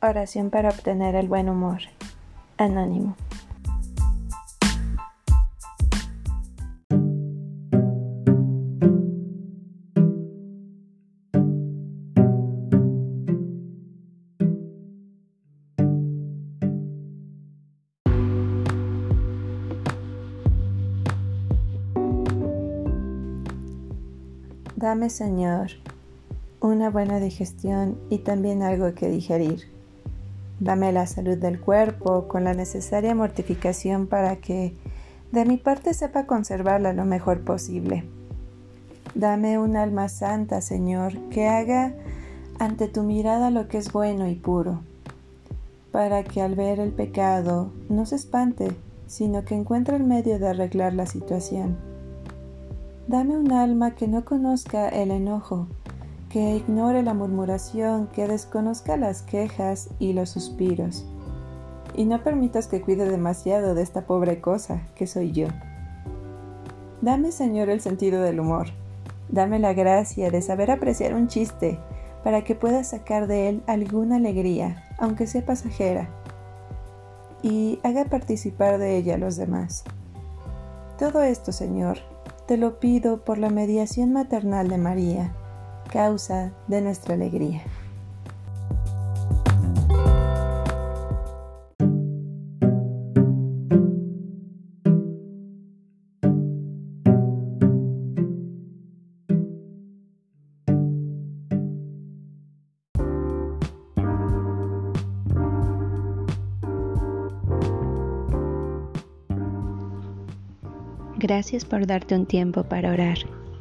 Oración para obtener el buen humor. Anónimo. Dame, Señor, una buena digestión y también algo que digerir Dame la salud del cuerpo con la necesaria mortificación para que de mi parte sepa conservarla lo mejor posible. Dame un alma santa, Señor, que haga ante tu mirada lo que es bueno y puro, para que al ver el pecado no se espante, sino que encuentre el medio de arreglar la situación. Dame un alma que no conozca el enojo, que ignore la murmuración, que desconozca las quejas y los suspiros. Y no permitas que cuide demasiado de esta pobre cosa que soy yo. Dame, Señor, el sentido del humor. Dame la gracia de saber apreciar un chiste para que pueda sacar de él alguna alegría, aunque sea pasajera, y haga participar de ella a los demás. Todo esto, Señor, te lo pido por la mediación maternal de María, causa de nuestra alegría. Gracias por darte un tiempo para orar